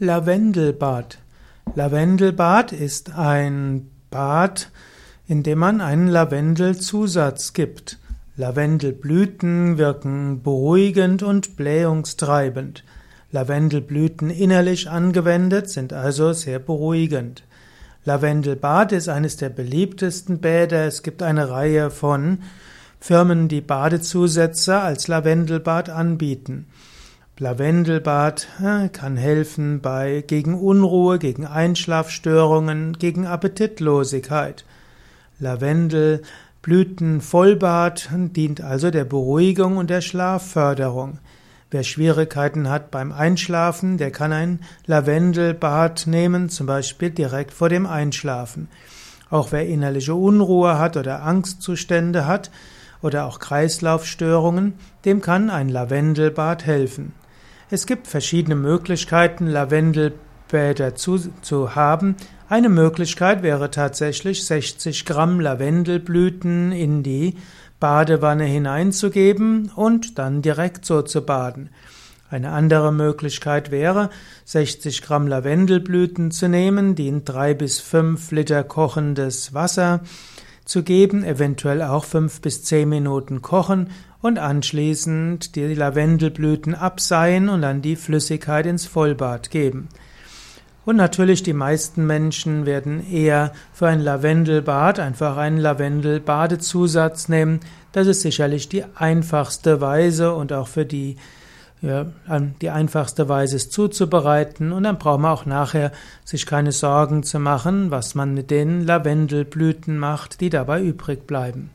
Lavendelbad. Lavendelbad ist ein Bad, in dem man einen Lavendelzusatz gibt. Lavendelblüten wirken beruhigend und blähungstreibend. Lavendelblüten innerlich angewendet sind also sehr beruhigend. Lavendelbad ist eines der beliebtesten Bäder. Es gibt eine Reihe von Firmen, die Badezusätze als Lavendelbad anbieten. Lavendelbad kann helfen bei gegen Unruhe, gegen Einschlafstörungen, gegen Appetitlosigkeit. Lavendelblütenvollbad dient also der Beruhigung und der Schlafförderung. Wer Schwierigkeiten hat beim Einschlafen, der kann ein Lavendelbad nehmen, zum Beispiel direkt vor dem Einschlafen. Auch wer innerliche Unruhe hat oder Angstzustände hat oder auch Kreislaufstörungen, dem kann ein Lavendelbad helfen. Es gibt verschiedene Möglichkeiten, Lavendelbäder zu, zu haben. Eine Möglichkeit wäre tatsächlich 60 Gramm Lavendelblüten in die Badewanne hineinzugeben und dann direkt so zu baden. Eine andere Möglichkeit wäre, 60 Gramm Lavendelblüten zu nehmen, die in drei bis fünf Liter kochendes Wasser zu geben, eventuell auch fünf bis zehn Minuten kochen und anschließend die Lavendelblüten abseihen und dann die Flüssigkeit ins Vollbad geben. Und natürlich die meisten Menschen werden eher für ein Lavendelbad einfach einen Lavendelbadezusatz nehmen. Das ist sicherlich die einfachste Weise und auch für die ja, die einfachste Weise ist zuzubereiten und dann braucht man auch nachher sich keine Sorgen zu machen, was man mit den Lavendelblüten macht, die dabei übrig bleiben.